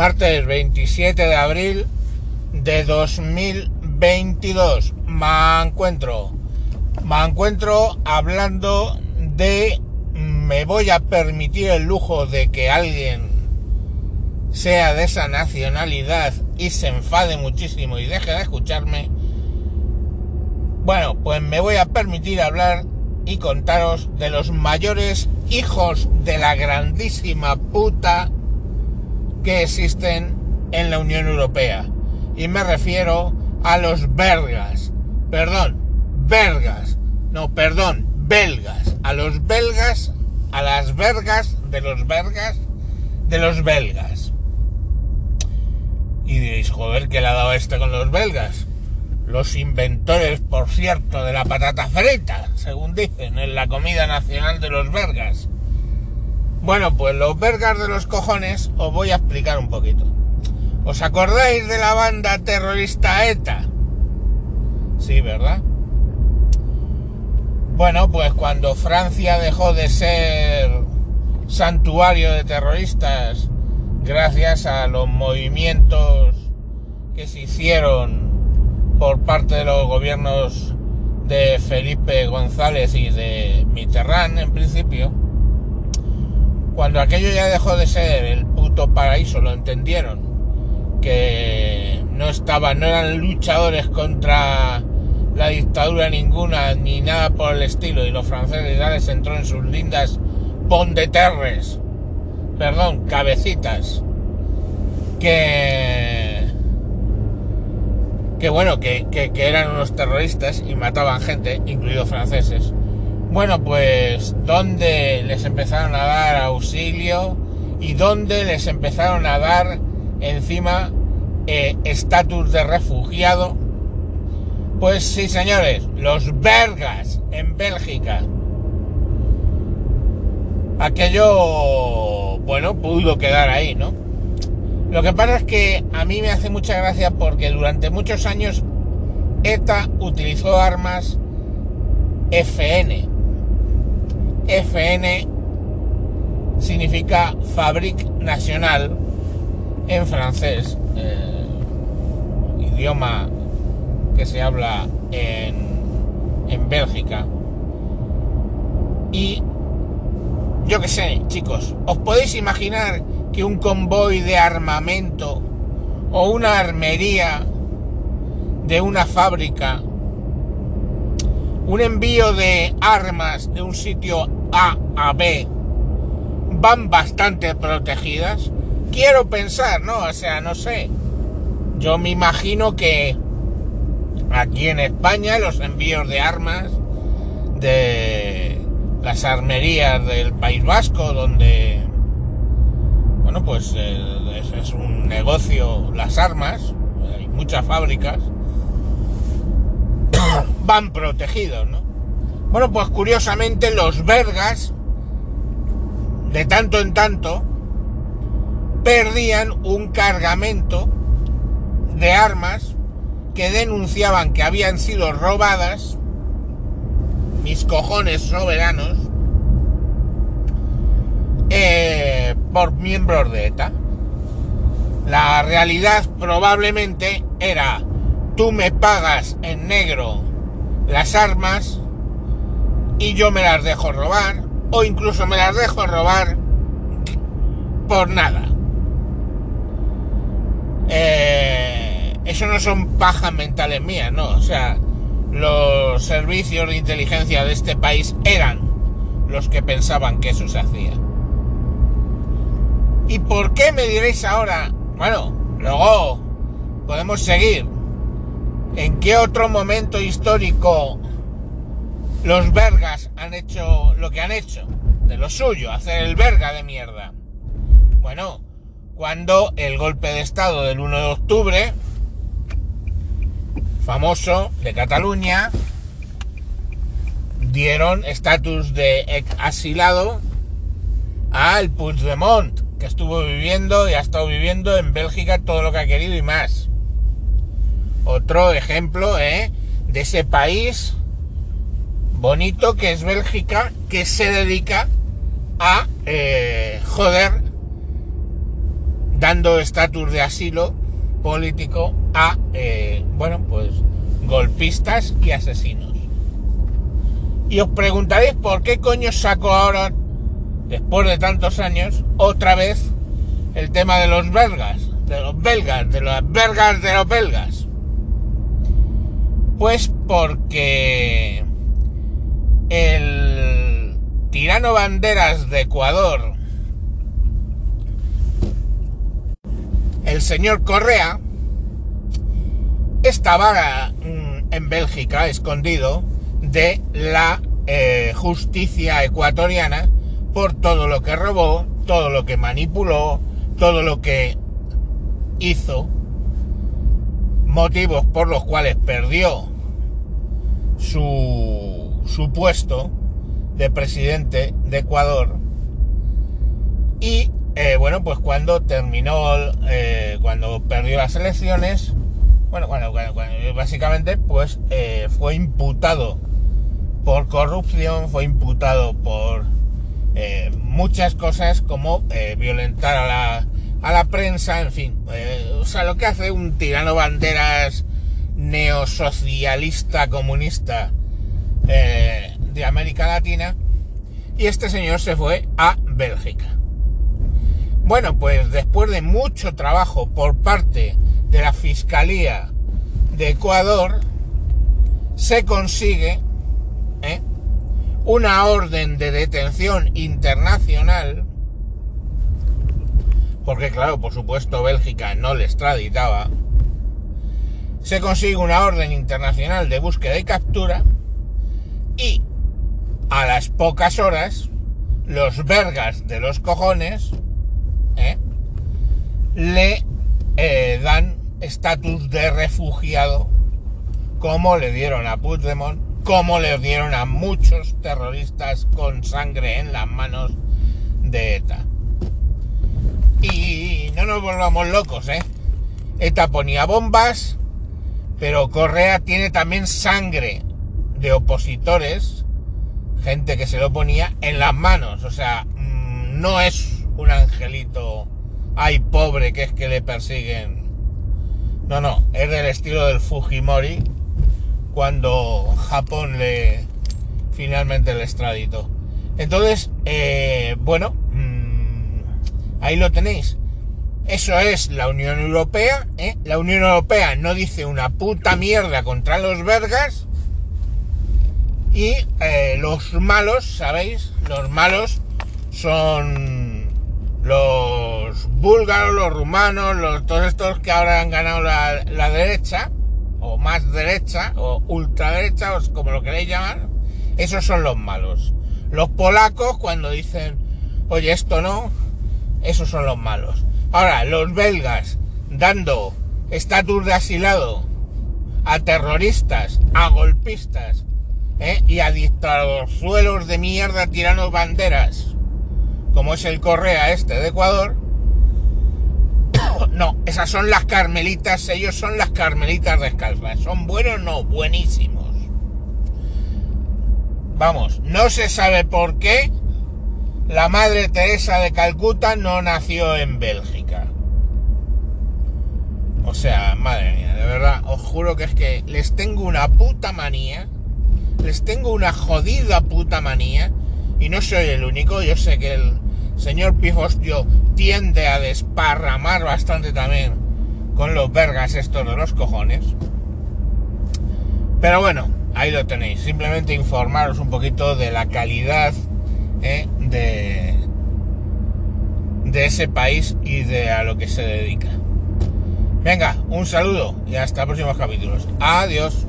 martes 27 de abril de 2022. Me encuentro, me encuentro hablando de me voy a permitir el lujo de que alguien sea de esa nacionalidad y se enfade muchísimo y deje de escucharme. Bueno, pues me voy a permitir hablar y contaros de los mayores hijos de la grandísima puta que existen en la Unión Europea. Y me refiero a los belgas. Perdón, belgas. No, perdón, belgas. A los belgas, a las vergas de los belgas, de los belgas. Y diréis, joder, ¿qué le ha dado este con los belgas? Los inventores, por cierto, de la patata frita, según dicen, en la comida nacional de los belgas. Bueno, pues los vergas de los cojones os voy a explicar un poquito. ¿Os acordáis de la banda terrorista ETA? Sí, ¿verdad? Bueno, pues cuando Francia dejó de ser santuario de terroristas gracias a los movimientos que se hicieron por parte de los gobiernos de Felipe González y de Mitterrand en principio, cuando aquello ya dejó de ser el puto paraíso, lo entendieron, que no estaban, no eran luchadores contra la dictadura ninguna, ni nada por el estilo, y los franceses ya les entró en sus lindas bondeterres, perdón, cabecitas, que, que bueno, que, que, que eran unos terroristas y mataban gente, incluidos franceses bueno, pues donde les empezaron a dar auxilio y donde les empezaron a dar encima eh, estatus de refugiado. Pues sí, señores, los belgas en Bélgica. Aquello, bueno, pudo quedar ahí, ¿no? Lo que pasa es que a mí me hace mucha gracia porque durante muchos años ETA utilizó armas FN, FN significa Fabrique National en francés, eh, idioma que se habla en, en Bélgica. Y yo qué sé, chicos, ¿os podéis imaginar que un convoy de armamento o una armería de una fábrica, un envío de armas de un sitio a a B van bastante protegidas. Quiero pensar, ¿no? O sea, no sé. Yo me imagino que aquí en España los envíos de armas de las armerías del País Vasco, donde, bueno, pues eh, es, es un negocio las armas, hay muchas fábricas, van protegidos, ¿no? Bueno, pues curiosamente los vergas, de tanto en tanto, perdían un cargamento de armas que denunciaban que habían sido robadas, mis cojones soberanos, eh, por miembros de ETA. La realidad probablemente era, tú me pagas en negro las armas, y yo me las dejo robar, o incluso me las dejo robar por nada. Eh, eso no son pajas mentales mías, no. O sea, los servicios de inteligencia de este país eran los que pensaban que eso se hacía. ¿Y por qué me diréis ahora? Bueno, luego podemos seguir. ¿En qué otro momento histórico los vergas han hecho lo que han hecho, de lo suyo, hacer el verga de mierda. Bueno, cuando el golpe de Estado del 1 de octubre, famoso, de Cataluña, dieron estatus de asilado al Puigdemont, que estuvo viviendo y ha estado viviendo en Bélgica todo lo que ha querido y más. Otro ejemplo ¿eh? de ese país bonito que es Bélgica, que se dedica a eh, joder dando estatus de asilo político a, eh, bueno, pues golpistas y asesinos. Y os preguntaréis por qué coño saco ahora, después de tantos años, otra vez el tema de los belgas, de los belgas, de las belgas de los belgas. Pues porque el tirano banderas de Ecuador, el señor Correa, estaba mm, en Bélgica escondido de la eh, justicia ecuatoriana por todo lo que robó, todo lo que manipuló, todo lo que hizo, motivos por los cuales perdió su, su puesto de presidente de Ecuador. Y eh, bueno, pues cuando terminó, eh, cuando perdió las elecciones, bueno, bueno, básicamente pues eh, fue imputado por corrupción, fue imputado por muchas cosas como violentar a la, a la prensa, en fin, o sea, lo que hace un tirano banderas neosocialista comunista de América Latina, y este señor se fue a Bélgica. Bueno, pues después de mucho trabajo por parte de la Fiscalía de Ecuador, se consigue ¿eh? una orden de detención internacional, porque claro, por supuesto Bélgica no le extraditaba, se consigue una orden internacional de búsqueda y captura y a las pocas horas los vergas de los cojones ¿eh? le eh, dan estatus de refugiado, como le dieron a Puigdemont, como le dieron a muchos terroristas con sangre en las manos de ETA. Y no nos volvamos locos, ¿eh? ETA ponía bombas, pero Correa tiene también sangre de opositores, gente que se lo ponía en las manos, o sea, mm, no es un angelito, ay pobre que es que le persiguen. No, no, es del estilo del Fujimori cuando Japón le finalmente le extraditó. Entonces, eh, bueno, ahí lo tenéis. Eso es la Unión Europea. ¿eh? La Unión Europea no dice una puta mierda contra los vergas. Y eh, los malos, ¿sabéis? Los malos son los búlgaros, los rumanos, los, todos estos que ahora han ganado la, derecha, o más derecha, o ultraderecha, o como lo queréis llamar, esos son los malos. Los polacos, cuando dicen, oye, esto no, esos son los malos. Ahora, los belgas dando estatus de asilado a terroristas, a golpistas, ¿eh? y a suelos de mierda tirando banderas como es el Correa este de Ecuador, no, esas son las carmelitas, ellos son las carmelitas descalzas. ¿Son buenos? No, buenísimos. Vamos, no se sabe por qué la Madre Teresa de Calcuta no nació en Bélgica. O sea, madre mía, de verdad, os juro que es que les tengo una puta manía, les tengo una jodida puta manía y no soy el único, yo sé que el señor Pifostio tiende a desparramar bastante también con los vergas estos de los cojones. Pero bueno, ahí lo tenéis. Simplemente informaros un poquito de la calidad eh, de, de ese país y de a lo que se dedica. Venga, un saludo y hasta próximos capítulos. Adiós.